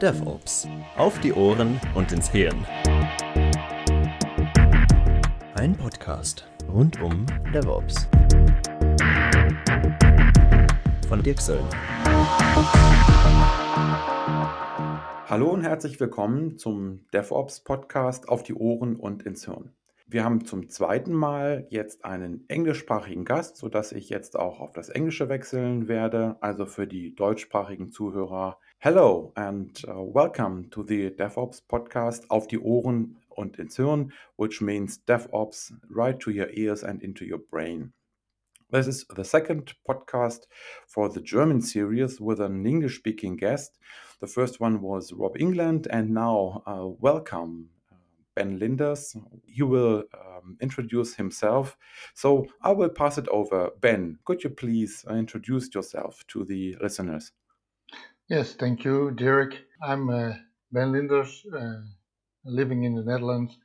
DevOps. Auf die Ohren und ins Hirn. Ein Podcast rund um DevOps. Von Dirk Söllner. Hallo und herzlich willkommen zum DevOps Podcast auf die Ohren und ins Hirn. Wir haben zum zweiten Mal jetzt einen englischsprachigen Gast, sodass ich jetzt auch auf das Englische wechseln werde. Also für die deutschsprachigen Zuhörer, hello and uh, welcome to the DevOps podcast auf die Ohren und ins Hirn, which means DevOps right to your ears and into your brain. This is the second podcast for the German series with an English speaking guest. The first one was Rob England, and now uh, welcome Ben Linders. He will um, introduce himself. So I will pass it over. Ben, could you please introduce yourself to the listeners? Yes, thank you, Dirk. I'm uh, Ben Linders, uh, living in the Netherlands.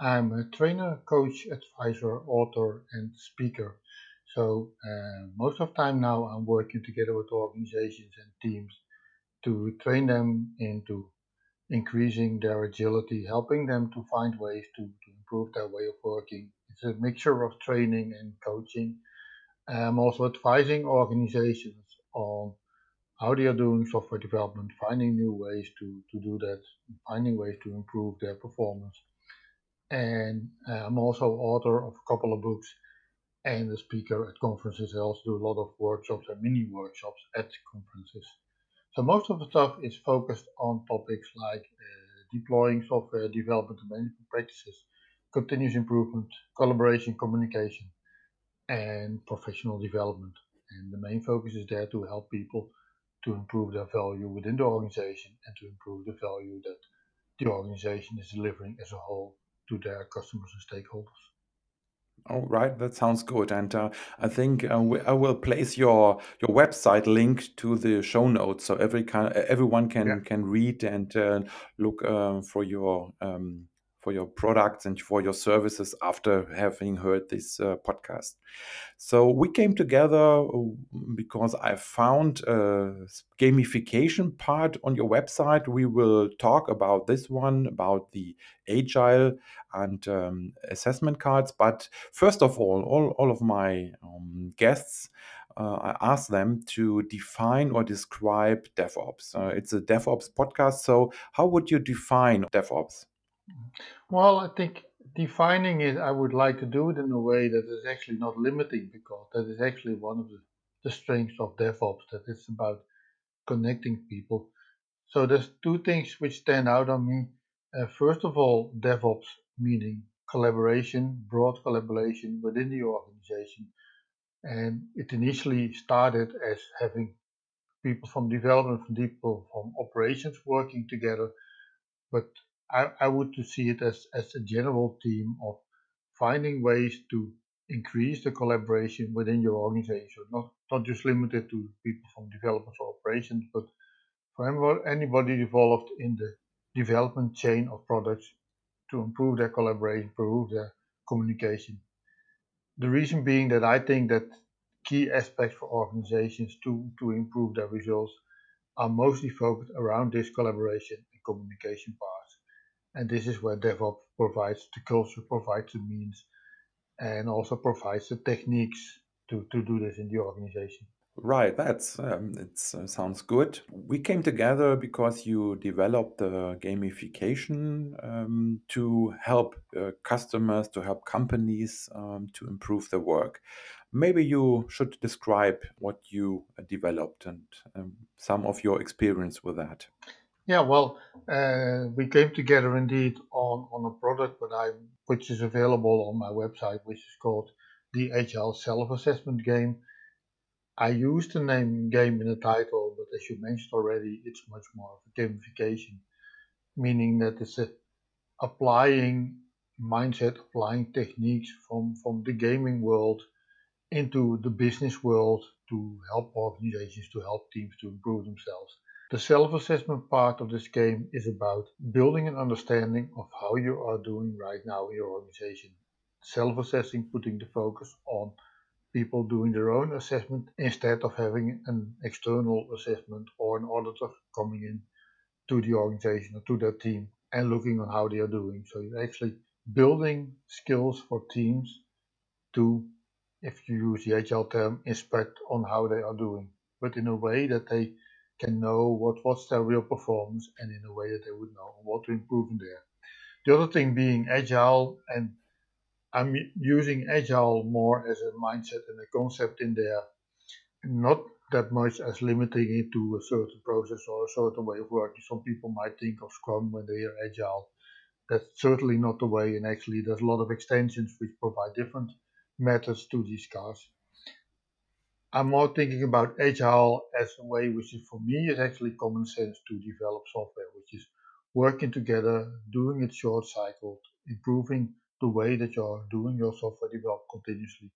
I'm a trainer, coach, advisor, author, and speaker. So uh, most of the time now, I'm working together with organizations and teams to train them into increasing their agility, helping them to find ways to, to improve their way of working. It's a mixture of training and coaching. I'm also advising organizations on how they are doing software development, finding new ways to, to do that, finding ways to improve their performance. And uh, I'm also author of a couple of books and a speaker at conferences. I also do a lot of workshops and mini workshops at conferences. So most of the stuff is focused on topics like uh, deploying software development and management practices, continuous improvement, collaboration, communication, and professional development. And the main focus is there to help people to improve their value within the organization and to improve the value that the organization is delivering as a whole to their customers and stakeholders. All right, that sounds good. And uh, I think uh, we, I will place your your website link to the show notes so every can, everyone can yeah. can read and uh, look uh, for your um, for your products and for your services after having heard this uh, podcast. So we came together uh, because I found a gamification part on your website. We will talk about this one, about the agile and um, assessment cards. But first of all, all, all of my um, guests uh, I asked them to define or describe DevOps. Uh, it's a DevOps podcast. So, how would you define DevOps? Well, I think defining it, I would like to do it in a way that is actually not limiting because that is actually one of the, the strengths of DevOps, that it's about connecting people. So there's two things which stand out on me. Uh, first of all, DevOps meaning collaboration, broad collaboration within the organization. And it initially started as having people from development, from people from operations working together. But I, I would to see it as, as a general theme of finding ways to increase the collaboration within your organization, not, not just limited to people from development or operations, but for anybody involved in the development chain of products to improve their collaboration, improve their communication. The reason being that I think that key aspects for organizations to, to improve their results are mostly focused around this collaboration and communication part. And this is where DevOps provides the culture, provides the means, and also provides the techniques to, to do this in the organization. Right, that's um, it uh, sounds good. We came together because you developed the gamification um, to help uh, customers, to help companies um, to improve their work. Maybe you should describe what you developed and um, some of your experience with that. Yeah, well, uh, we came together indeed on, on a product but I, which is available on my website, which is called the Agile Self Assessment Game. I used the name game in the title, but as you mentioned already, it's much more of a gamification, meaning that it's a applying mindset, applying techniques from, from the gaming world into the business world to help organizations, to help teams to improve themselves. The self-assessment part of this game is about building an understanding of how you are doing right now in your organization. Self-assessing, putting the focus on people doing their own assessment instead of having an external assessment or an auditor coming in to the organization or to their team and looking on how they are doing. So you're actually building skills for teams to, if you use the agile term, inspect on how they are doing, but in a way that they can know what what's their real performance and in a way that they would know what to improve in there. The other thing being agile, and I'm using agile more as a mindset and a concept in there, not that much as limiting it to a certain process or a certain way of working. Some people might think of Scrum when they hear agile. That's certainly not the way, and actually, there's a lot of extensions which provide different methods to these cars. I'm more thinking about agile as a way which is for me is actually common sense to develop software, which is working together, doing it short cycled, improving the way that you're doing your software development continuously,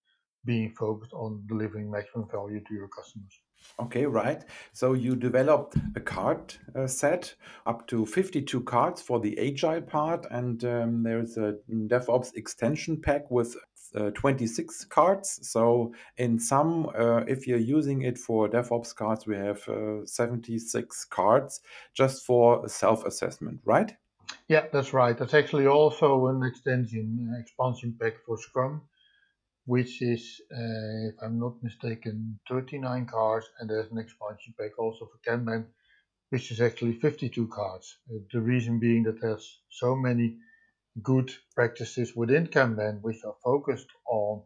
being focused on delivering maximum value to your customers. Okay, right. So you developed a card uh, set up to 52 cards for the agile part, and um, there's a DevOps extension pack with uh, 26 cards. So in some, uh, if you're using it for DevOps cards, we have uh, 76 cards just for self-assessment, right? Yeah, that's right. That's actually also an extension expansion pack for Scrum which is, uh, if I'm not mistaken, 39 cards, and there's an expansion pack also for Kanban, which is actually 52 cards. Uh, the reason being that there's so many good practices within Kanban which are focused on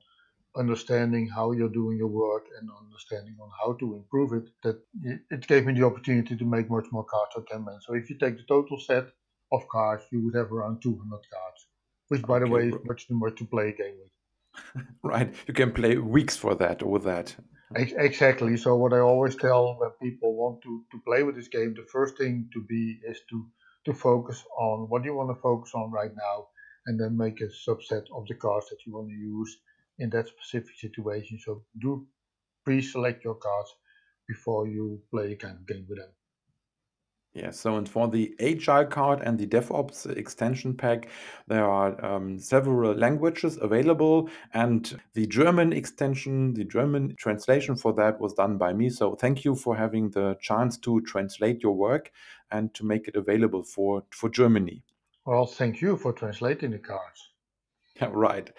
understanding how you're doing your work and understanding on how to improve it, that it gave me the opportunity to make much more cards on Kanban. So if you take the total set of cards, you would have around 200 cards, which by okay. the way is much too much to play a game with. right you can play weeks for that or that exactly so what i always tell when people want to to play with this game the first thing to be is to to focus on what you want to focus on right now and then make a subset of the cards that you want to use in that specific situation. So do pre-select your cards before you play a kind of game with them yeah, so and for the Agile card and the DevOps extension pack, there are um, several languages available, and the German extension, the German translation for that was done by me. So thank you for having the chance to translate your work and to make it available for, for Germany. Well, thank you for translating the cards. Right.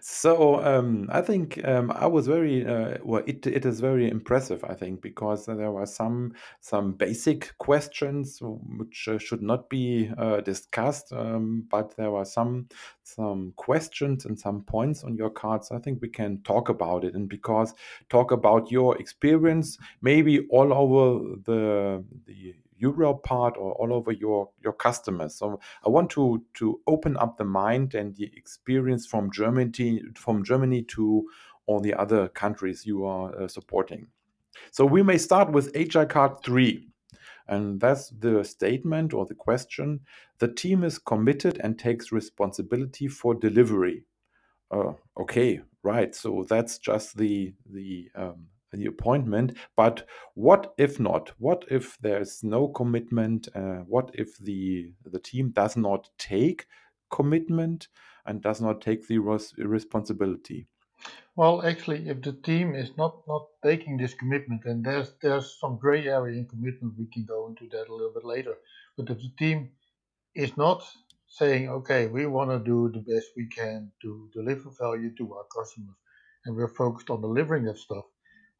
So um, I think um, I was very uh, well. It it is very impressive. I think because there were some some basic questions which uh, should not be uh, discussed, um, but there were some some questions and some points on your cards. I think we can talk about it, and because talk about your experience, maybe all over the the Europe part or all over your your customers. So I want to to open up the mind and the experience from Germany from Germany to all the other countries you are uh, supporting. So we may start with Agile Card 3. And that's the statement or the question. The team is committed and takes responsibility for delivery. Uh, okay, right. So that's just the the um, the appointment. But what if not? What if there's no commitment? Uh, what if the the team does not take commitment and does not take the res responsibility? Well, actually, if the team is not not taking this commitment, and there's there's some gray area in commitment, we can go into that a little bit later. But if the team is not saying, okay, we want to do the best we can to deliver value to our customers, and we're focused on delivering that stuff,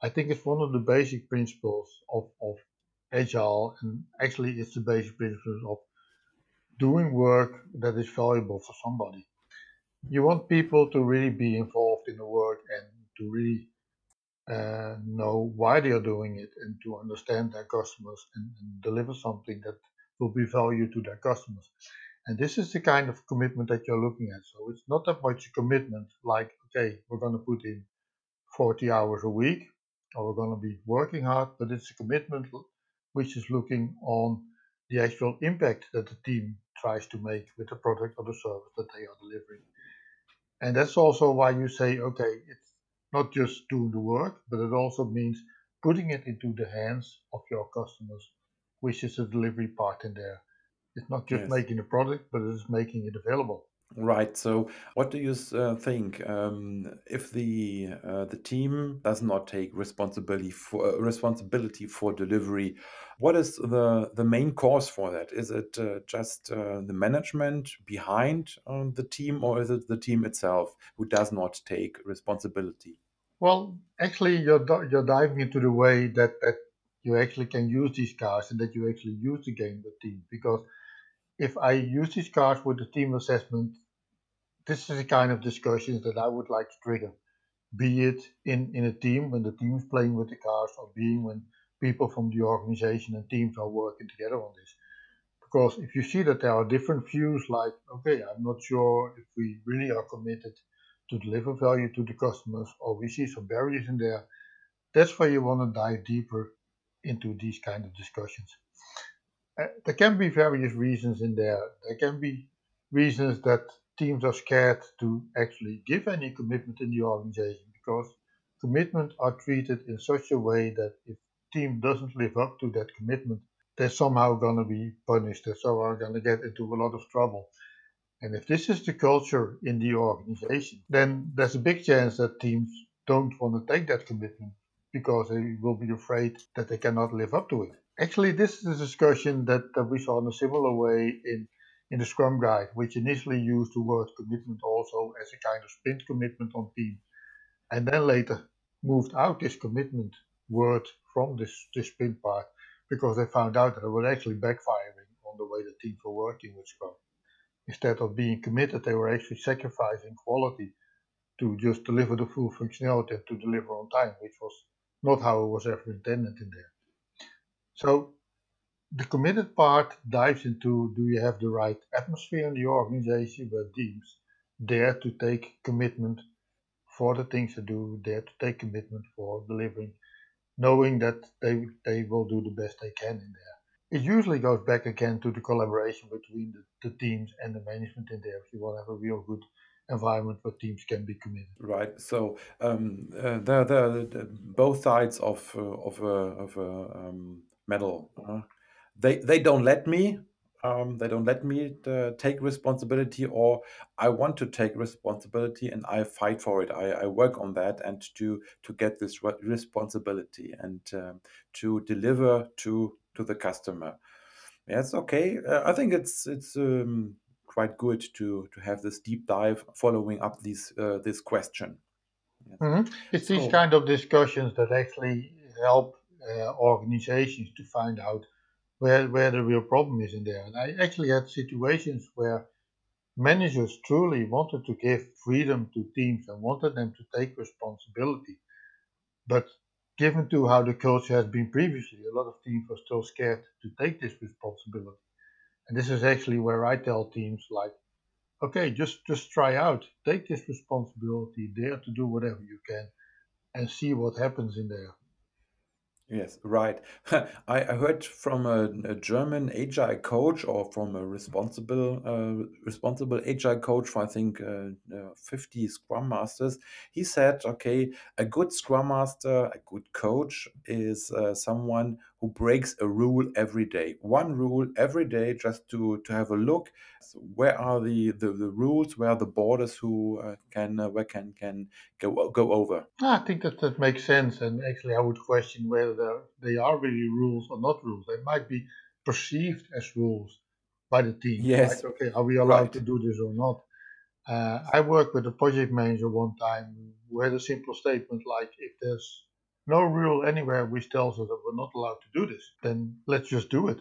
I think it's one of the basic principles of, of agile, and actually, it's the basic principles of doing work that is valuable for somebody. You want people to really be involved in the work and to really uh, know why they are doing it and to understand their customers and, and deliver something that will be value to their customers. And this is the kind of commitment that you're looking at. So it's not that much a commitment like, okay, we're going to put in 40 hours a week we're going to be working hard, but it's a commitment which is looking on the actual impact that the team tries to make with the product or the service that they are delivering. And that's also why you say, okay, it's not just doing the work, but it also means putting it into the hands of your customers, which is the delivery part in there. It's not just yes. making the product, but it is making it available. Right. So, what do you uh, think um, if the uh, the team does not take responsibility for uh, responsibility for delivery? What is the the main cause for that? Is it uh, just uh, the management behind um, the team, or is it the team itself who does not take responsibility? Well, actually, you're you're diving into the way that that you actually can use these cards and that you actually use the game with team because if I use these cards with the team assessment, this is the kind of discussions that I would like to trigger. Be it in, in a team when the team is playing with the cards, or being when people from the organization and teams are working together on this. Because if you see that there are different views, like, okay, I'm not sure if we really are committed to deliver value to the customers, or we see some barriers in there, that's where you want to dive deeper into these kind of discussions. Uh, there can be various reasons in there. There can be reasons that teams are scared to actually give any commitment in the organization because commitment are treated in such a way that if team doesn't live up to that commitment, they're somehow going to be punished. They so are going to get into a lot of trouble. And if this is the culture in the organization, then there's a big chance that teams don't want to take that commitment because they will be afraid that they cannot live up to it. Actually, this is a discussion that, that we saw in a similar way in, in the Scrum Guide, which initially used the word commitment also as a kind of sprint commitment on team, and then later moved out this commitment word from this, this sprint part because they found out that it was actually backfiring on the way the teams were working with Scrum. Instead of being committed, they were actually sacrificing quality to just deliver the full functionality and to deliver on time, which was not how it was ever intended in there. So the committed part dives into do you have the right atmosphere in the organization where teams dare to take commitment for the things they do, dare to take commitment for delivering, knowing that they, they will do the best they can in there. It usually goes back again to the collaboration between the, the teams and the management in there if you want to have a real good environment where teams can be committed. Right. So um, uh, there, there, both sides of uh, of a of um, medal. Uh, they they don't let me. Um, they don't let me uh, take responsibility, or I want to take responsibility, and I fight for it. I, I work on that, and to to get this re responsibility and um, to deliver to to the customer. Yes, okay. Uh, I think it's it's um, quite good to to have this deep dive following up this uh, this question. Yes. Mm -hmm. It's so, these kind of discussions that actually help Uh, organizations to find out where where the real problem is in there. And I actually had situations where managers truly wanted to give freedom to teams and wanted them to take responsibility, but given to how the culture has been previously, a lot of teams were still scared to take this responsibility. And this is actually where I tell teams like, okay, just just try out, take this responsibility, dare to do whatever you can, and see what happens in there. Yes, right. I, I heard from a, a German agile coach or from a responsible uh, responsible agile coach for I think uh, uh, 50 Scrum Masters. He said, okay, a good Scrum Master, a good coach is uh, someone who breaks a rule every day. One rule every day just to, to have a look. So where are the, the, the rules? Where are the borders who uh, can uh, where can can go go over? I think that that makes sense. And actually, I would question whether they are really rules or not rules. They might be perceived as rules by the team. Yes. Like, okay, are we allowed right. to do this or not? Uh, I worked with a project manager one time who had a simple statement like, if there's no rule anywhere which tells us that we're not allowed to do this, then let's just do it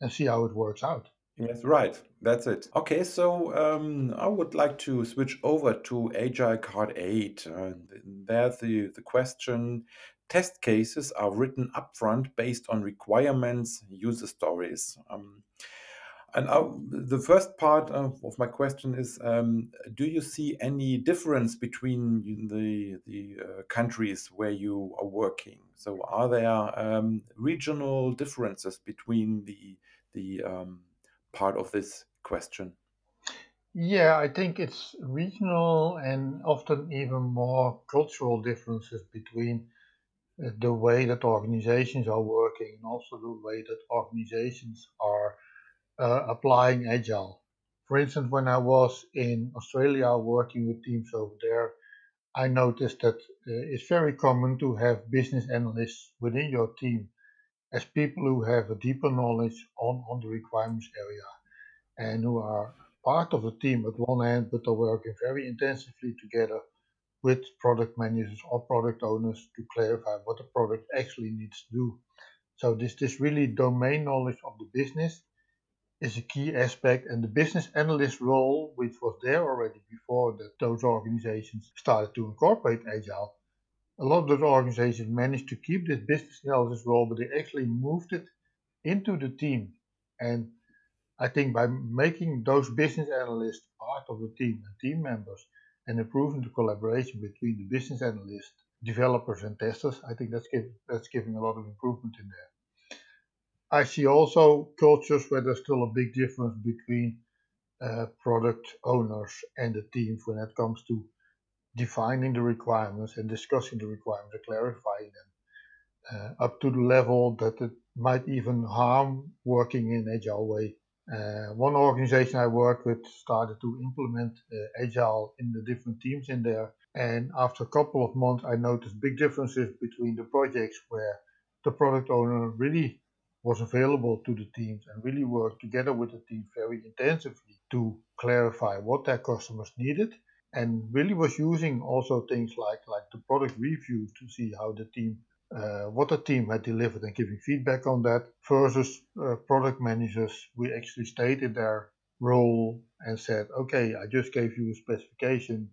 and see how it works out. Yes, right. That's it. Okay, so um, I would like to switch over to Agile Card 8. Uh, there's the, the question test cases are written upfront based on requirements, user stories. Um, and uh, the first part of, of my question is: um, Do you see any difference between the the uh, countries where you are working? So, are there um, regional differences between the the um, part of this question? Yeah, I think it's regional and often even more cultural differences between uh, the way that organizations are working and also the way that organizations are uh, applying agile. For instance, when I was in Australia working with teams over there, I noticed that uh, it's very common to have business analysts within your team as people who have a deeper knowledge on, on the requirements area and who are part of the team at one end, but are working very intensively together with product managers or product owners to clarify what the product actually needs to do. So this, this really domain knowledge of the business is a key aspect and the business analyst role, which was there already before that those organizations started to incorporate agile, a lot of those organizations managed to keep this business analysis role, but they actually moved it into the team. And I think by making those business analysts part of the team and team members and improving the collaboration between the business analysts, developers and testers, I think that's, give, that's giving a lot of improvement in there. I see also cultures where there's still a big difference between uh, product owners and the teams when it comes to defining the requirements and discussing the requirements and clarifying them uh, up to the level that it might even harm working in agile way. Uh, one organization I worked with started to implement uh, agile in the different teams in there, and after a couple of months, I noticed big differences between the projects where the product owner really was available to the teams and really worked together with the team very intensively to clarify what their customers needed and really was using also things like like the product review to see how the team uh, what the team had delivered and giving feedback on that versus uh, product managers we actually stayed in their role and said okay i just gave you a specification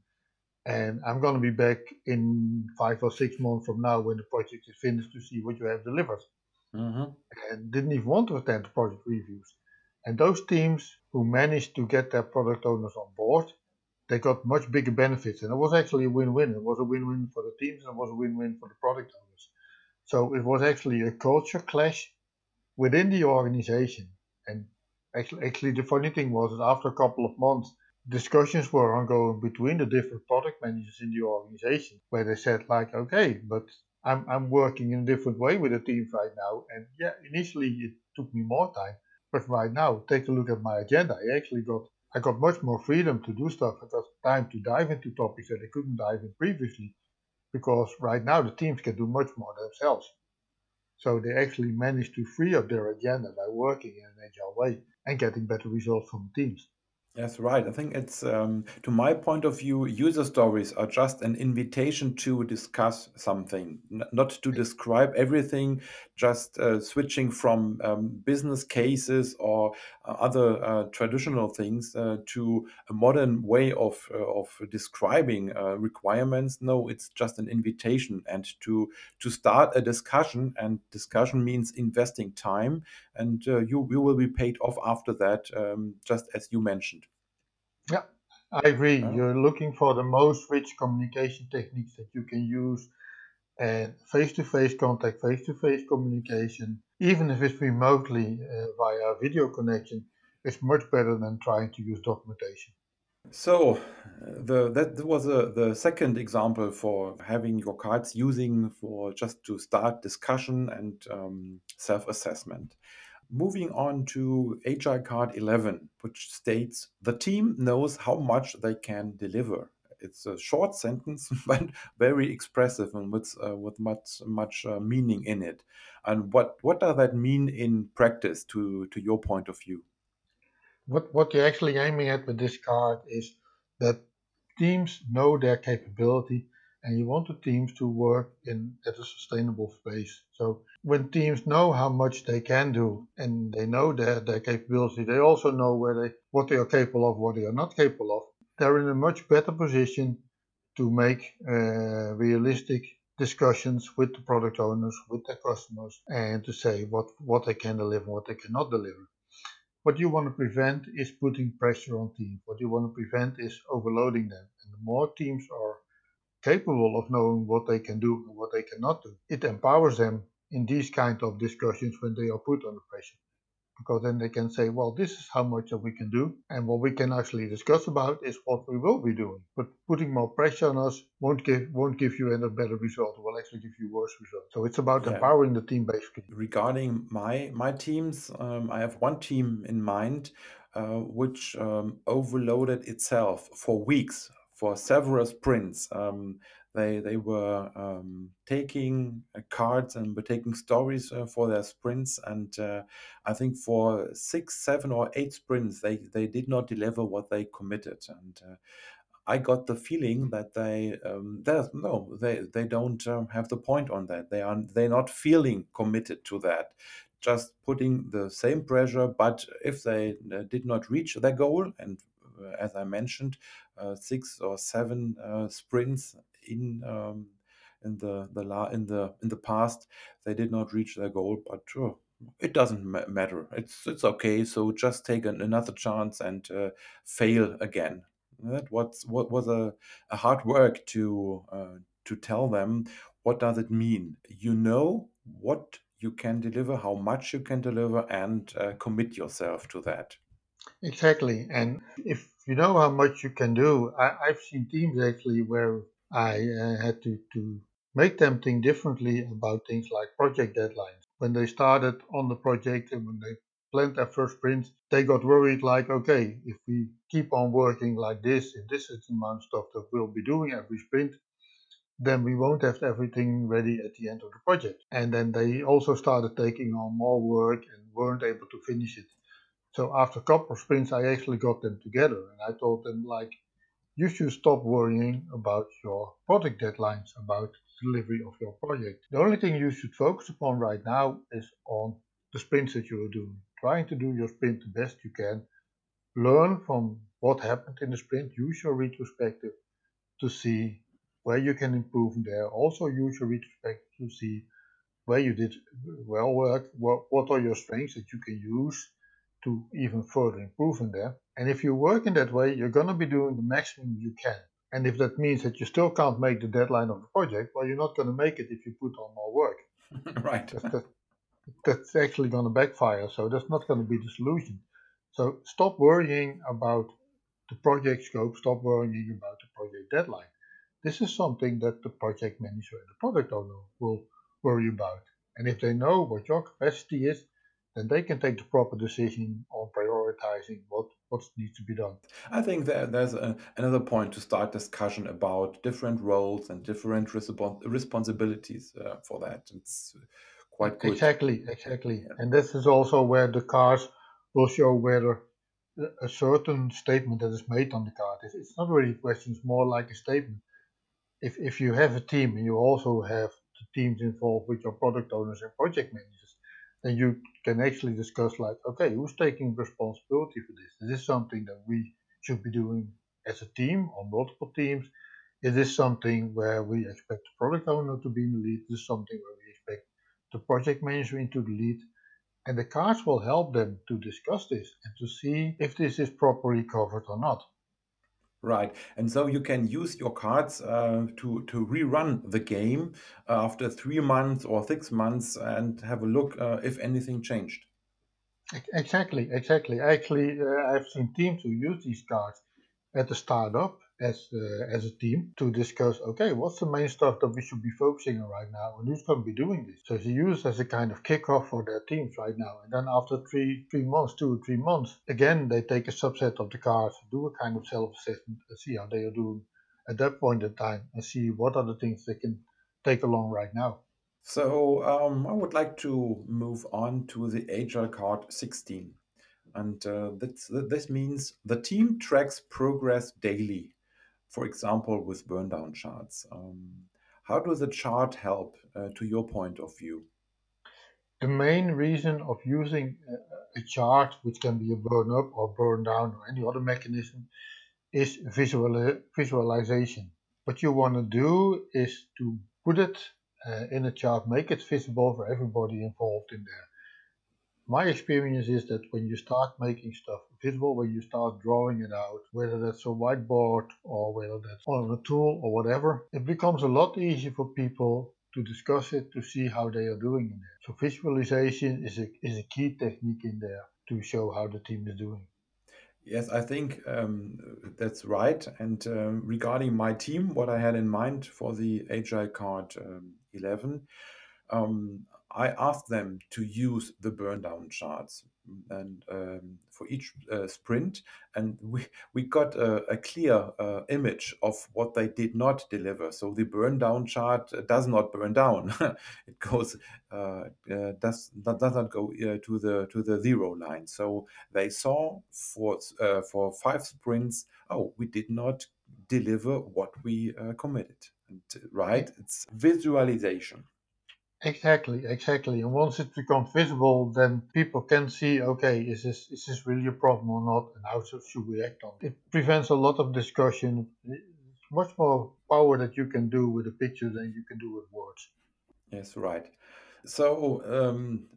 and i'm going to be back in five or six months from now when the project is finished to see what you have delivered mm-hmm. and didn't even want to attend project reviews and those teams who managed to get their product owners on board they got much bigger benefits. And it was actually a win-win. It was a win-win for the teams and it was a win-win for the product owners. So it was actually a culture clash within the organization. And actually, actually the funny thing was that after a couple of months, discussions were ongoing between the different product managers in the organization where they said like, okay, but I'm, I'm working in a different way with the teams right now. And yeah, initially it took me more time. But right now, take a look at my agenda. I actually got I got much more freedom to do stuff. I got time to dive into topics that I couldn't dive in previously because right now the teams can do much more themselves. So they actually manage to free up their agenda by working in an agile way and getting better results from teams. That's right. I think it's, um, to my point of view, user stories are just an invitation to discuss something, n- not to describe everything, just uh, switching from um, business cases or uh, other uh, traditional things uh, to a modern way of, uh, of describing uh, requirements. No, it's just an invitation and to, to start a discussion. And discussion means investing time, and you, you will be paid off after that, um, just as you mentioned. Yeah, I agree. Oh. You're looking for the most rich communication techniques that you can use and face-to-face contact, face-to-face communication, even if it's remotely uh, via video connection, is much better than trying to use documentation. So, the that was a, the second example for having your cards using for just to start discussion and um, self-assessment. Moving on to Agile Card 11, which states the team knows how much they can deliver. It's a short sentence, but very expressive and with, uh, with much, much uh, meaning in it. And what, what does that mean in practice to, to your point of view? What, what you're actually aiming at with this card is that teams know their capability and you want the teams to work in at a sustainable space. So when teams know how much they can do and they know their, their capability, they also know where they what they are capable of, what they are not capable of. They're in a much better position to make uh, realistic discussions with the product owners, with their customers, and to say what, what they can deliver, what they cannot deliver. What you want to prevent is putting pressure on teams. What you want to prevent is overloading them. And the more teams are capable of knowing what they can do and what they cannot do. It empowers them in these kind of discussions when they are put under pressure. Because then they can say, well, this is how much that we can do. And what we can actually discuss about is what we will be doing. But putting more pressure on us won't give won't give you any better result. It will actually give you worse results. So it's about yeah. empowering the team basically. Regarding my my teams, um, I have one team in mind uh, which um, overloaded itself for weeks, for several sprints. Um, they they were um, taking uh, cards and were taking stories uh, for their sprints, and uh, I think for six, seven, or eight sprints, they they did not deliver what they committed, and uh, I got the feeling that they um, no they they don't um, have the point on that. They are they're not feeling committed to that. Just putting the same pressure, but if they uh, did not reach their goal, and uh, as I mentioned, uh, six or seven uh, sprints in um, in the the la- in the in the past, they did not reach their goal. But uh, it doesn't ma- matter. It's it's okay. So just take an, another chance and uh, fail again. That was what was a, a hard work to uh, to tell them what does it mean. You know what you can deliver, how much you can deliver, and uh, commit yourself to that. Exactly. And if you know how much you can do, I, I've seen teams actually where I uh, had to, to make them think differently about things like project deadlines. When they started on the project and when they planned their first sprint, they got worried like, okay, if we keep on working like this, if this is the amount of stuff that we'll be doing every sprint, then we won't have everything ready at the end of the project. And then they also started taking on more work and weren't able to finish it. So after a couple of sprints, I actually got them together and I told them like, you should stop worrying about your project deadlines, about delivery of your project. The only thing you should focus upon right now is on the sprints that you are doing. Trying to do your sprint the best you can. Learn from what happened in the sprint. Use your retrospective to see where you can improve there. Also use your retrospective to see where you did well work, what, are your strengths that you can use to even further improve in there. And if you work in that way, you're going to be doing the maximum you can. And if that means that you still can't make the deadline of the project, well, you're not going to make it if you put on more work. right. That's, that, that's actually going to backfire. So that's not going to be the solution. So stop worrying about the project scope, stop worrying about the project deadline. This is something that the project manager and the product owner will worry about. And if they know what your capacity is, then they can take the proper decision on prioritizing what, what needs to be done. I think that there's a, another point to start discussion about different roles and different respons- responsibilities uh, for that. It's quite good. Exactly, exactly. Yeah. And this is also where the cars will show whether a certain statement that is made on the card is it's not really a question, it's more like a statement. If, if you have a team and you also have the teams involved with your product owners and project managers, then you can actually discuss like, okay, who's taking responsibility for this? Is this something that we should be doing as a team or multiple teams? Is this something where we expect the product owner to be in the lead? Is this something where we expect the project manager into the lead? And the cards will help them to discuss this and to see if this is properly covered or not. Right, and so you can use your cards uh, to to rerun the game uh, after three months or six months and have a look uh, if anything changed. Exactly, exactly. Actually, uh, I've seen teams who use these cards at the startup as uh, as a team to discuss. Okay, what's the main stuff that we should be focusing on right now, and who's going to be doing this? So it's used as a kind of kickoff for their teams right now. And then after three three months, two or three months, again they take a subset of the cards, do a kind of self assessment, and see how they are doing at that point in time, and see what are the things they can take along right now. So um, I would like to move on to the Agile card 16. And uh, this means the team tracks progress daily for example, with burn down charts. Um, how does the chart help uh, to your point of view? The main reason of using a, a chart, which can be a burn up or burn down or any other mechanism, is visual, visualization. What you want to do is to put it uh, in a chart, make it visible for everybody involved in there my experience is that when you start making stuff visible, when you start drawing it out, whether that's a whiteboard or whether that's on a tool or whatever, it becomes a lot easier for people to discuss it to see how they are doing in there. So visualization is a, is a key technique in there to show how the team is doing. Yes, I think um, that's right. And um, regarding my team, what I had in mind for the Agile Card um, 11, um, I asked them to use the burn down charts and um, for each uh, sprint and we we got a, a clear uh, image of what they did not deliver. So the burn down chart does not burn down. It goes uh, uh does does not go uh, to the to the zero line. So they saw for uh, for five sprints oh we did not deliver what we committed. And, right it's visualization Exactly, exactly. And once it becomes visible, then people can see, okay, is this is this really a problem or not, and how should we act on it? It prevents a lot of discussion. It's much more power that you can do with a picture than you can do with words. Yes, right. So um,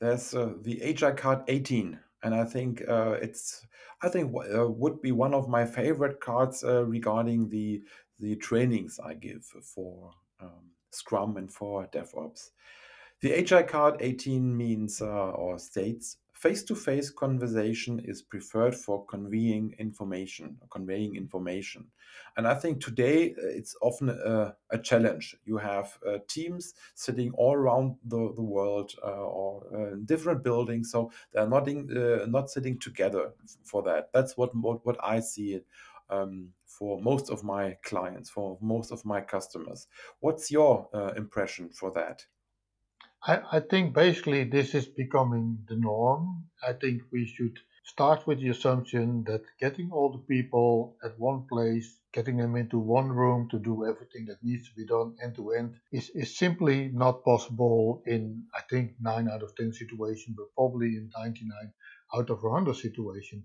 there's uh, the Agile card 18, and I think uh, it's I think uh, would be one of my favorite cards uh, regarding the the trainings I give for. Um, Scrum and for DevOps. The Agile card 18 means uh, or states face-to-face conversation is preferred for conveying information, conveying information. And I think today uh, it's often a, a challenge. You have uh, teams sitting all around the, the world uh, or uh, in different buildings, so they're not in, uh, not sitting together for that. That's what what, what I see um, for most of my clients, for most of my customers. What's your uh, impression for that? I, I think basically this is becoming the norm. I think we should start with the assumption that getting all the people at one place, getting them into one room to do everything that needs to be done end to end is, is simply not possible in, I think, 9 out of 10 situations, but probably in 99 out of 100 situations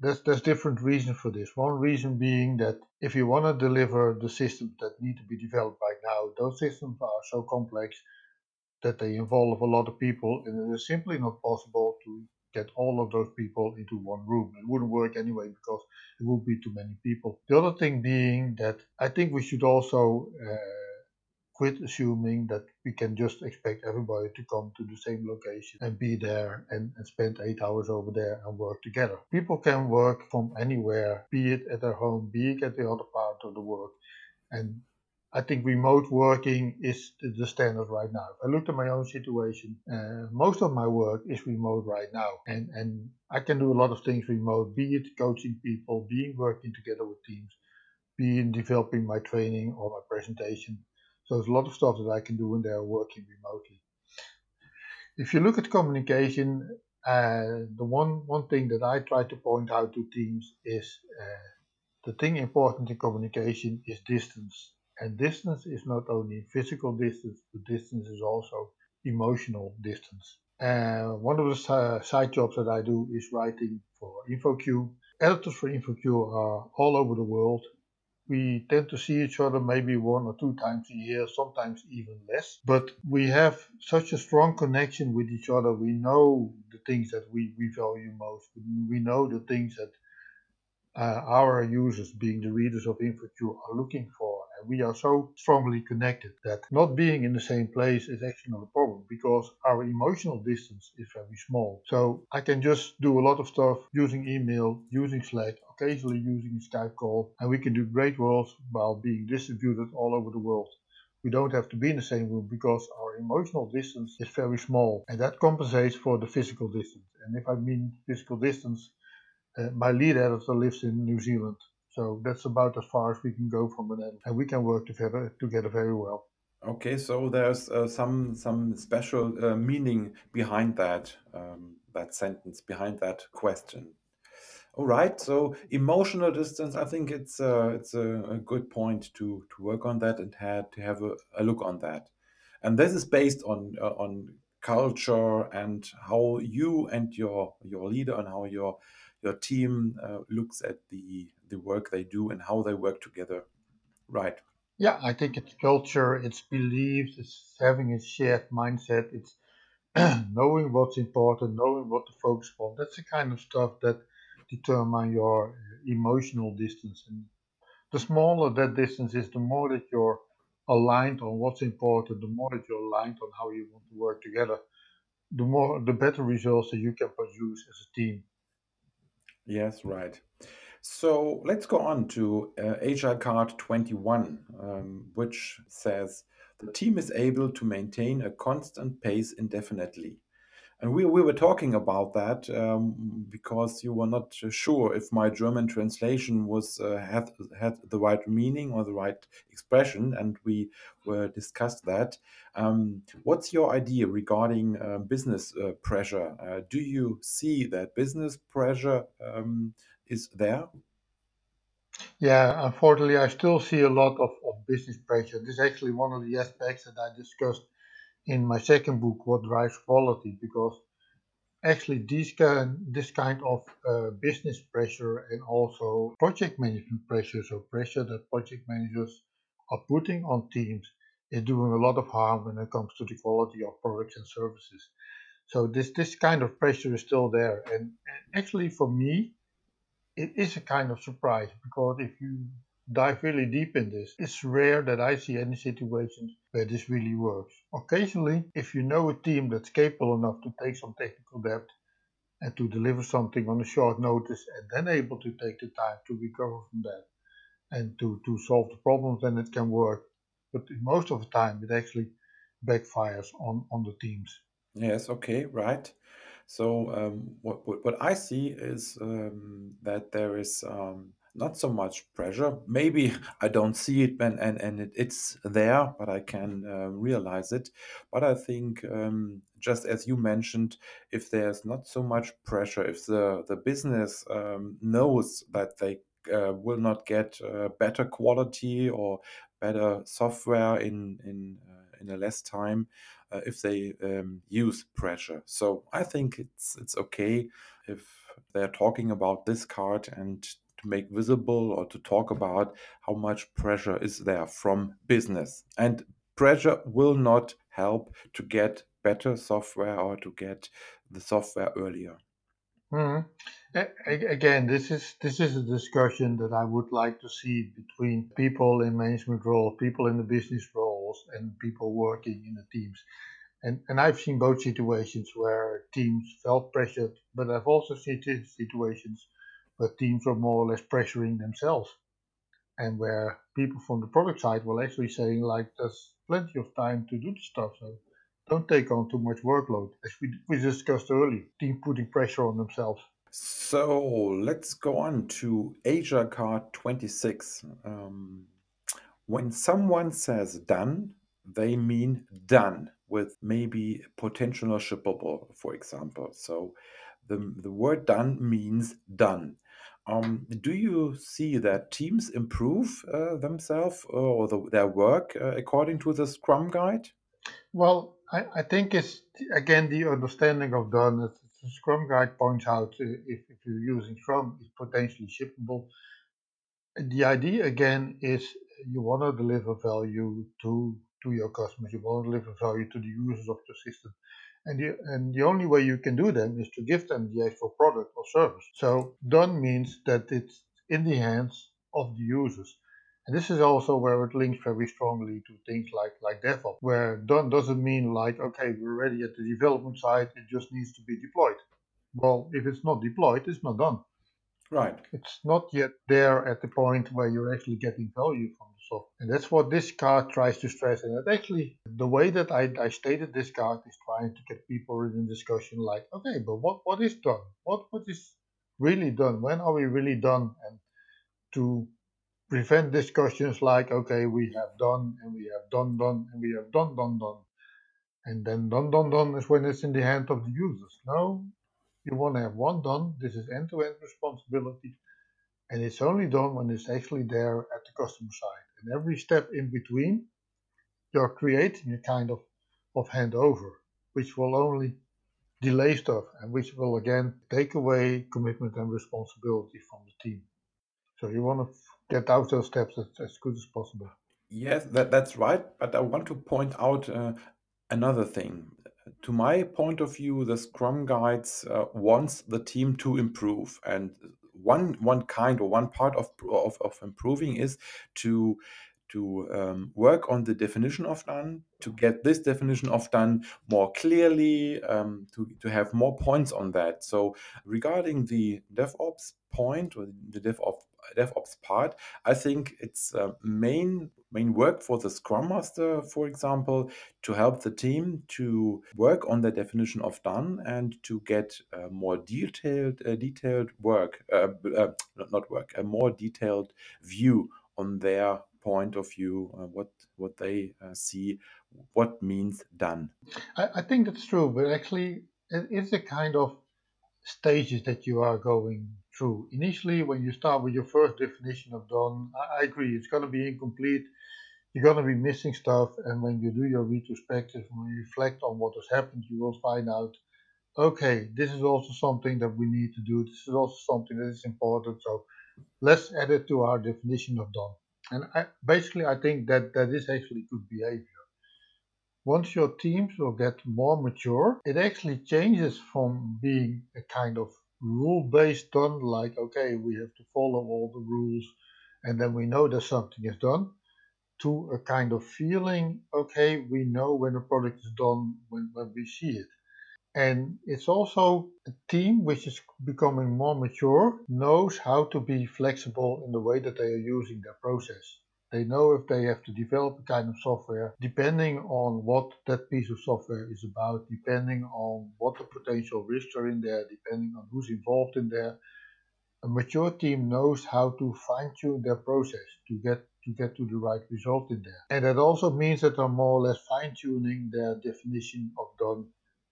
there's there's different reasons for this. One reason being that if you want to deliver the systems that need to be developed right now, those systems are so complex that they involve a lot of people, and it is simply not possible to get all of those people into one room. It wouldn't work anyway because it would be too many people. The other thing being that I think we should also uh, quit assuming that we can just expect everybody to come to the same location and be there and, and spend eight hours over there and work together. People can work from anywhere, be it at their home, be it at the other part of the world. And I think remote working is the standard right now. I looked at my own situation, uh, most of my work is remote right now, and and I can do a lot of things remote. Be it coaching people, being working together with teams, being developing my training or my presentation. So there's a lot of stuff that I can do when they're working remotely. If you look at communication, uh, the one one thing that I try to point out to teams is uh, the thing important in communication is distance. And distance is not only physical distance, but distance is also emotional distance. Uh, one of the uh, side jobs that I do is writing for InfoQ. Editors for InfoQ are all over the world we tend to see each other maybe one or two times a year, sometimes even less. But we have such a strong connection with each other. We know the things that we, we value most. We know the things that uh, our users, being the readers of InfoQ, are looking for. We are so strongly connected that not being in the same place is actually not a problem because our emotional distance is very small. So I can just do a lot of stuff using email, using Slack, occasionally using Skype call, and we can do great work while being distributed all over the world. We don't have to be in the same room because our emotional distance is very small, and that compensates for the physical distance. And if I mean physical distance, uh, my lead editor lives in New Zealand, so that's about as far as we can go from Netherlands, and we can work together together very well. Okay, so there's uh, some some special uh, meaning behind that um, that sentence, behind that question. All right, so emotional distance. I think it's uh, it's a, a, good point to to work on that and had to have a, a look on that, and this is based on uh, on culture and how you and your your leader and how your your team uh, looks at the the work they do and how they work together. Right. Yeah, I think it's culture, it's beliefs, it's having a shared mindset, it's knowing what's important, knowing what to focus on. That's the kind of stuff that determine your emotional distance. And the smaller that distance is, the more that you're aligned on what's important, the more that you're aligned on how you want to work together, the more the better results that you can produce as a team. Yes, right. So let's go on to uh, Agile card 21, um, which says the team is able to maintain a constant pace indefinitely. And we, we were talking about that um, because you were not sure if my German translation was uh, had had the right meaning or the right expression, and we were discussed that. Um, what's your idea regarding uh, business uh, pressure? Uh, do you see that business pressure um, is there? Yeah, unfortunately, I still see a lot of, of business pressure. This is actually one of the aspects that I discussed in my second book, What Drives Quality, because actually these kind, this kind of uh, business pressure and also project management pressure, so pressure that project managers are putting on teams is doing a lot of harm when it comes to the quality of products and services. So this this kind of pressure is still there, and, and actually for me, it is a kind of surprise because if you dive really deep in this. It's rare that I see any situations where this really works. Occasionally, if you know a team that's capable enough to take some technical debt and to deliver something on a short notice and then able to take the time to recover from that and to, to solve the problems, then it can work. But most of the time, it actually backfires on, on the teams. Yes, okay, right. So um, what, what, what I see is um, that there is um, not so much pressure. Maybe I don't see it when and, and it, it's there, but I can uh, realize it. But I think um, just as you mentioned, if there's not so much pressure, if the the business um, knows that they uh, will not get uh, better quality or better software in in uh, in a less time, uh, if they um, use pressure. So I think it's it's okay if they're talking about this card and to make visible or to talk about how much pressure is there from business. And pressure will not help to get better software or to get the software earlier. Mm-hmm. Again, this is this is a discussion that I would like to see between people in management role, people in the business roles, and people working in the teams. And and I've seen both situations where teams felt pressured, but I've also seen situations where teams were more or less pressuring themselves, and where people from the product side were actually saying like, "There's plenty of time to do the stuff, so don't take on too much workload, as we, we discussed earlier, team putting pressure on themselves. So let's go on to Agile card 26. Um, when someone says done, they mean done with maybe potential shippable, for example. So the, the word done means done. Um, do you see that teams improve uh, themselves or the, their work uh, according to the Scrum Guide? Well, I, I think it's again the understanding of done. The Scrum Guide points out if, if you're using Scrum, it's potentially shippable. The idea again is you want to deliver value to to your customers. You want to deliver value to the users of your system. And the, and the only way you can do them is to give them the actual product or service. So done means that it's in the hands of the users. And this is also where it links very strongly to things like, like DevOps, where done doesn't mean like, okay, we're ready at the development side, it just needs to be deployed. Well, if it's not deployed, it's not done. Right. It's not yet there at the point where you're actually getting value from the software. And that's what this card tries to stress. And it actually, the way that I, I stated this card is trying to get people in discussion like, okay, but what, what is done? What, what is really done? When are we really done? And to prevent discussions like, okay, we have done and we have done, done, and we have done, done, done. And then done, done, done is when it's in the hand of the users. No, you want to have one done. This is end to end responsibility. And it's only done when it's actually there at the customer side. And every step in between, you're creating a kind of, of handover, which will only delay stuff and which will again take away commitment and responsibility from the team. So you want to get out those steps as, as good as possible. Yes, that, that's right. But I want to point out uh, another thing. To my point of view, the Scrum Guides uh, wants the team to improve, and one one kind or one part of of, of improving is to to um, work on the definition of done, to get this definition of done more clearly, um, to, to have more points on that. So, regarding the DevOps point or the DevOps DevOps part, I think it's uh, main main work for the Scrum Master, for example, to help the team to work on the definition of done and to get uh, more detailed uh, detailed work, uh, uh, not work, a more detailed view on their point of view, uh, what what they see, what means done. I, I think that's true, but actually, it is a kind of stages that you are going through. Initially, when you start with your first definition of done, I, agree, it's going to be incomplete. You're going to be missing stuff. And when you do your retrospective, when you reflect on what has happened, you will find out, okay, this is also something that we need to do. This is also something that is important. So let's add it to our definition of done. And I, basically, I think that that is actually good behavior. Once your teams will get more mature, it actually changes from being a kind of rule based done, like, okay, we have to follow all the rules and then we know that something is done, to a kind of feeling, okay, we know when a product is done when, when we see it. And it's also a team which is becoming more mature, knows how to be flexible in the way that they are using their process. They know if they have to develop a kind of software, depending on what that piece of software is about, depending on what the potential risks are in there, depending on who's involved in there. A mature team knows how to fine tune their process to get to get to the right result in there. And that also means that they're more or less fine tuning their definition of done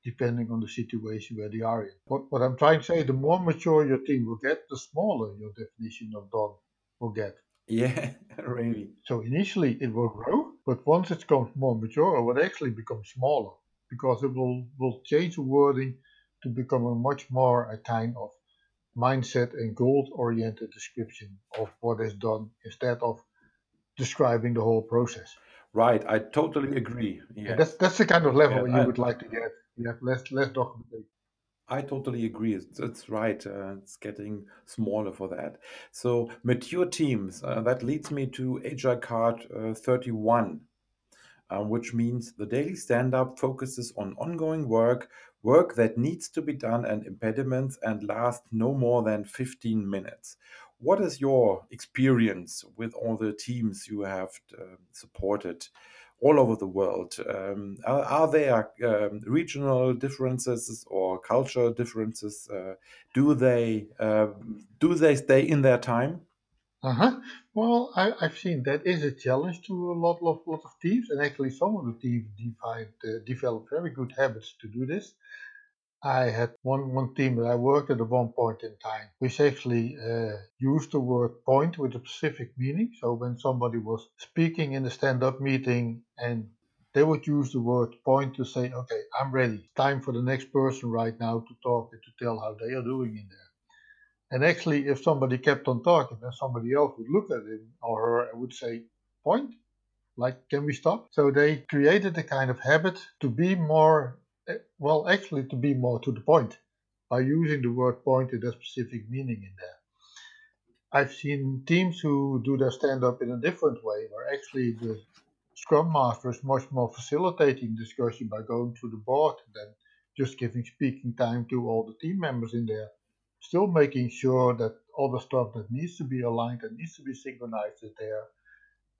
depending on the situation where they are in. What, what I'm trying to say, the more mature your team will get, the smaller your definition of done will get. Yeah, really. So initially it will grow, but once it becomes more mature, it will actually become smaller because it will, will change the wording to become a much more a kind of mindset and goal oriented description of what is done instead of describing the whole process. Right, I totally agree. Yeah. that's that's the kind of level yeah, you I, would like to get. You have less less documentation. I totally agree. It's, it's right. Uh, it's getting smaller for that. So mature teams. Uh, that leads me to Agile Card uh, 31, uh, which means the daily stand-up focuses on ongoing work, work that needs to be done, and impediments, and last no more than 15 minutes. What is your experience with all the teams you have uh, supported? All over the world. Um, are, are, there um, regional differences or cultural differences? Uh, do they uh, do they stay in their time? Uh-huh. Well, I, have seen that is a challenge to a lot, lot, lot of teams, and actually some of the teams uh, develop very good habits to do this. I had one, one team that I worked at at one point in time, which actually uh, used the word point with a specific meaning. So when somebody was speaking in a stand-up meeting and they would use the word point to say, okay, I'm ready. Time for the next person right now to talk and to tell how they are doing in there. And actually, if somebody kept on talking, then somebody else would look at him or her and would say, point? Like, can we stop? So they created a kind of habit to be more Uh, well, actually, to be more to the point, by using the word point in a specific meaning in there. I've seen teams who do their stand up in a different way, where actually the Scrum Master is much more facilitating discussion by going through the board than just giving speaking time to all the team members in there. Still making sure that all the stuff that needs to be aligned and needs to be synchronized is there,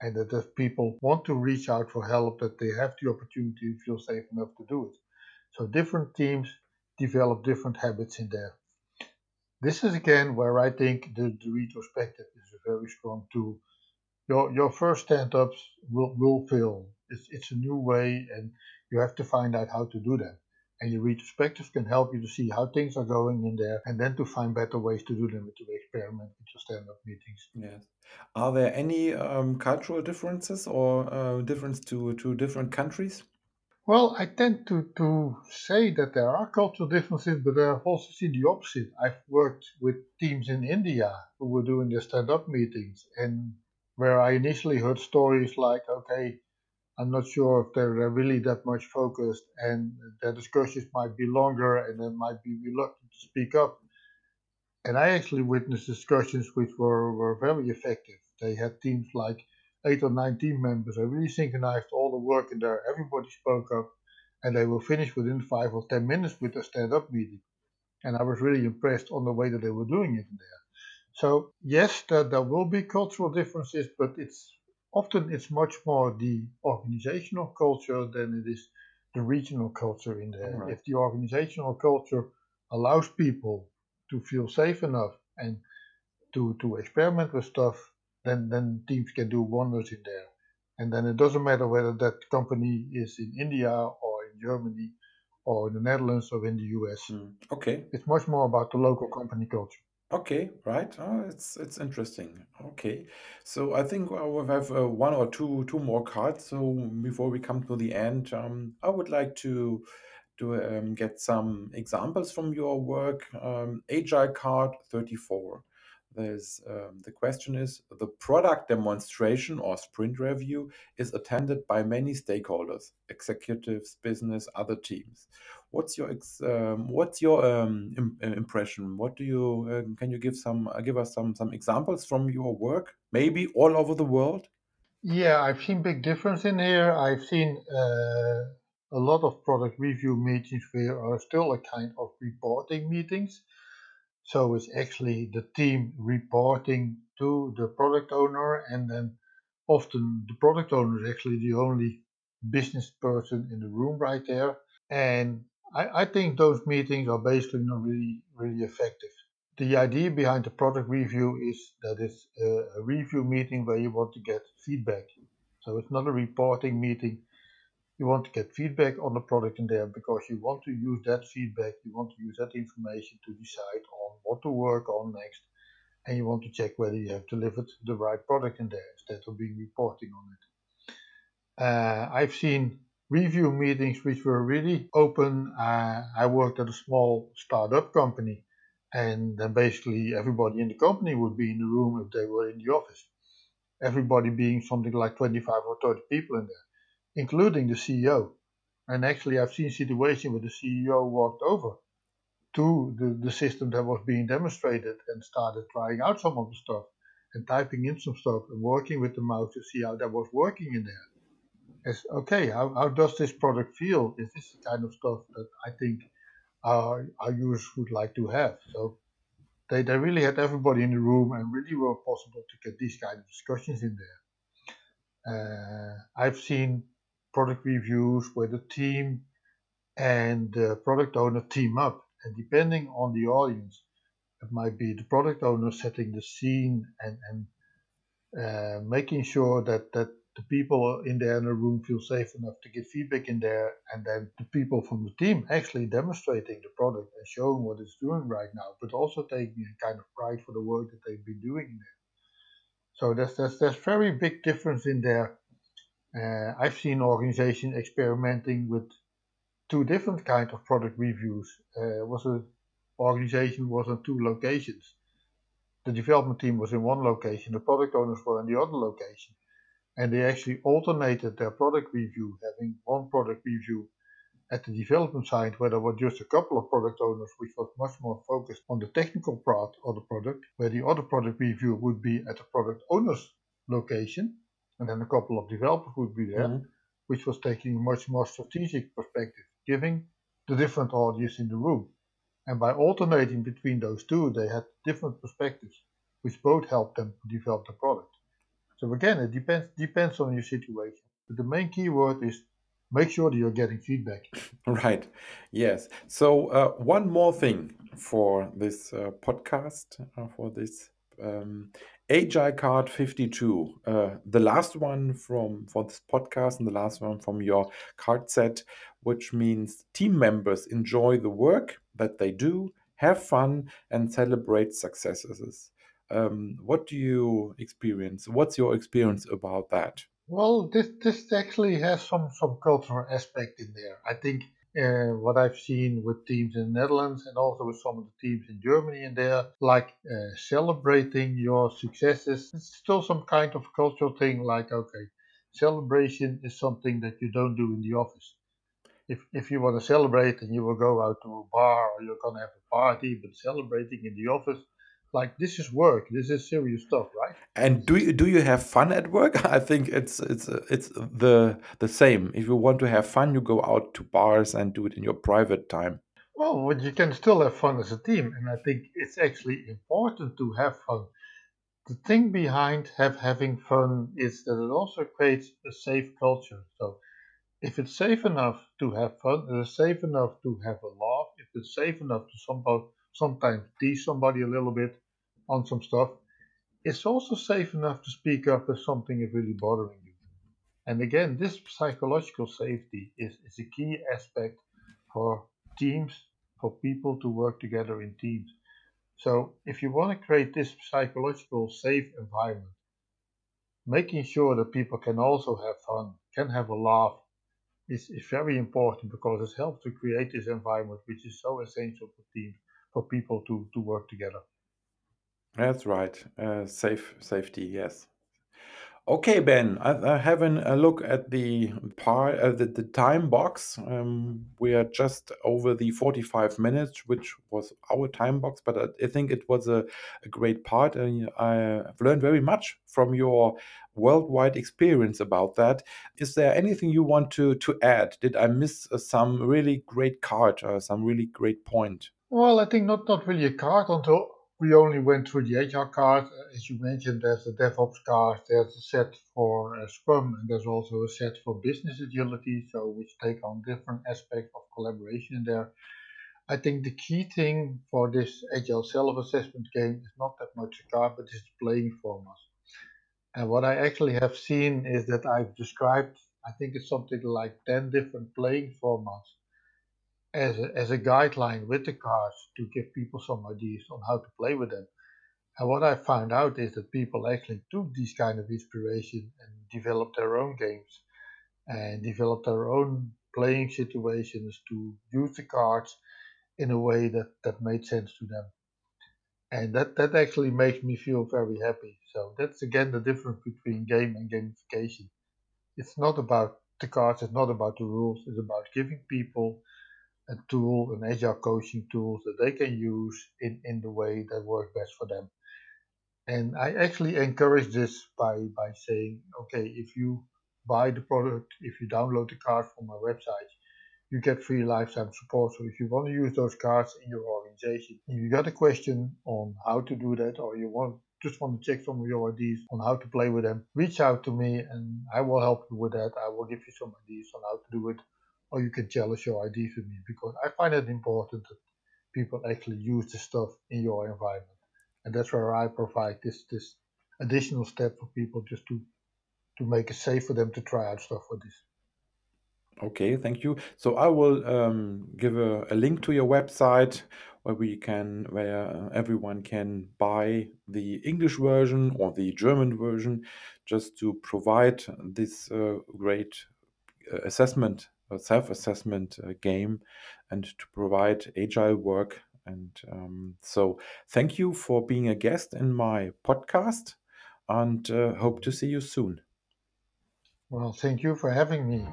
and that if people want to reach out for help, that they have the opportunity to feel safe enough to do it. So different teams develop different habits in there. This is again where I think the, the retrospective is a very strong tool. Your your first stand-ups will, will fail. It's, it's a new way and you have to find out how to do them. And your retrospective can help you to see how things are going in there and then to find better ways to do them to experiment with your stand-up meetings. Yes. Are there any um, cultural differences or uh, difference to, to different countries? Well, I tend to, to say that there are cultural differences, but I've also seen the opposite. I've worked with teams in India who were doing their stand up meetings, and where I initially heard stories like, okay, I'm not sure if they're really that much focused, and their discussions might be longer, and they might be reluctant to speak up. And I actually witnessed discussions which were, were very effective. They had teams like eight or nine team members. I really synchronized all the work in there. Everybody spoke up, and they were finished within five or ten minutes with a stand-up meeting. And I was really impressed on the way that they were doing it in there. So yes, there, there will be cultural differences, but it's often it's much more the organizational culture than it is the regional culture in there. Alright. If the organizational culture allows people to feel safe enough and to to experiment with stuff, then then teams can do wonders in there. And then it doesn't matter whether that company is in India or in Germany or in the Netherlands or in the US. Mm, Okay. It's much more about the local company culture. Okay, right. Oh, it's it's interesting. Okay, so I think I will have uh, one or two two more cards. So before we come to the end, um, I would like to to um, get some examples from your work. Um, Agile card 34. There's um, the question is the product demonstration or sprint review is attended by many stakeholders, executives, business, other teams. What's your ex, um, what's your um, im- uh, impression? What do you um, can you give some uh, give us some some examples from your work? Maybe all over the world. Yeah, I've seen big difference in here. I've seen uh, a lot of product review meetings where are still a kind of reporting meetings. So it's actually the team reporting to the product owner, and then often the product owner is actually the only business person in the room right there. And I, I think those meetings are basically not really really effective. The idea behind the product review is that it's a, a review meeting where you want to get feedback. So it's not a reporting meeting. You want to get feedback on the product in there because you want to use that feedback, you want to use that information to decide on what to work on next, and you want to check whether you have delivered the right product in there instead of being reporting on it. Uh, I've seen review meetings which were really open. Uh, I worked at a small startup company, and then basically everybody in the company would be in the room if they were in the office. Everybody being something like 25 or 30 people in there, including the CEO. And actually, I've seen situations where the CEO walked over to the, the system that was being demonstrated and started trying out some of the stuff and typing in some stuff and working with the mouse to see how that was working in there. It's okay, how, how does this product feel? Is this the kind of stuff that I think our, our users would like to have? So they, they really had everybody in the room and really were possible to get these kind of discussions in there. Uh, I've seen product reviews where the team and the product owner team up, and depending on the audience, it might be the product owner setting the scene and and uh, making sure that that the people in the room feel safe enough to give feedback in there, and then the people from the team actually demonstrating the product and showing what it's doing right now, but also taking a kind of pride for the work that they've been doing there. So there's there's there's very big difference in there. Uh, I've seen organizations experimenting with two different kind of product reviews. Uh, was a organization was on two locations. The development team was in one location, the product owners were in the other location, and they actually alternated their product review, having one product review at the development side where there were just a couple of product owners, which was much more focused on the technical part of the product, where the other product review would be at the product owner's location, and then a couple of developers would be there, Mhm. which was taking a much more strategic perspective, giving the different audience in the room. And by alternating between those two, they had different perspectives, which both helped them to develop the product. So again, it depends depends on your situation. But the main key word is make sure that you're getting feedback. Right. Yes. So uh, one more thing for this uh, podcast, uh, for this um, Agile Card 52, uh, the last one from for this podcast and the last one from your card set, which means team members enjoy the work that they do, have fun, and celebrate successes. Um, what do you experience? What's your experience about that? Well, this this actually has some some cultural aspect in there. I think uh, what I've seen with teams in the Netherlands and also with some of the teams in Germany in there, like uh, celebrating your successes, it's still some kind of cultural thing. Like okay, celebration is something that you don't do in the office. If if you want to celebrate and you will go out to a bar or you're gonna have a party, but celebrating in the office, like this is work. This is serious stuff, right? And do you do you have fun at work? I think it's it's it's the the same. If you want to have fun, you go out to bars and do it in your private time. Well, but you can still have fun as a team, and I think it's actually important to have fun. The thing behind have having fun is that it also creates a safe culture. So if it's safe enough to have fun, it's safe enough to have a laugh, if it's safe enough to somehow, sometimes tease somebody a little bit on some stuff, it's also safe enough to speak up if something is really bothering you. And again, this psychological safety is, is a key aspect for teams, for people to work together in teams. So if you want to create this psychological safe environment, making sure that people can also have fun, can have a laugh, is, is very important because it helps to create this environment which is so essential for teams, for people to, to work together. That's right. Uh, safe safety, yes. Okay, Ben, I, I having a look at the part uh, the, the time box. Um, we are just over the 45 minutes, which was our time box, but I, I think it was a, a great part, and I've learned very much from your worldwide experience about that. Is there anything you want to to add? Did I miss uh, some really great card or some really great point? Well, I think not not really a card until we only went through the agile card. As you mentioned, there's a DevOps card, there's a set for uh, Scrum, and there's also a set for business agility, so which take on different aspects of collaboration there. I think the key thing for this agile self-assessment game is not that much a card, but it's playing format. And what I actually have seen is that I've described, I think it's something like 10 different playing formats as a, as a guideline with the cards to give people some ideas on how to play with them. And what I found out is that people actually took these kind of inspiration and developed their own games and developed their own playing situations to use the cards in a way that, that made sense to them. And that, that actually makes me feel very happy. So that's again the difference between game and gamification. It's not about the cards, it's not about the rules, it's about giving people a tool, an agile coaching tool that they can use in, in the way that works best for them. And I actually encourage this by, by saying, okay, if you buy the product, if you download the card from my website, you get free lifetime support. So if you want to use those cards in your organization, if you got a question on how to do that, or you want just want to check some of your ideas on how to play with them, reach out to me and I will help you with that. I will give you some ideas on how to do it or you can challenge your ideas with me because I find it important that people actually use the stuff in your environment. And that's where I provide this this additional step for people just to to make it safe for them to try out stuff for this. Okay, thank you. So I will um, give a, a, link to your website where we can, where uh, everyone can buy the English version or the German version, just to provide this uh, great uh, assessment a self-assessment uh, game and to provide agile work. And um, so, thank you for being a guest in my podcast, and uh, hope to see you soon. Well, thank you for having me.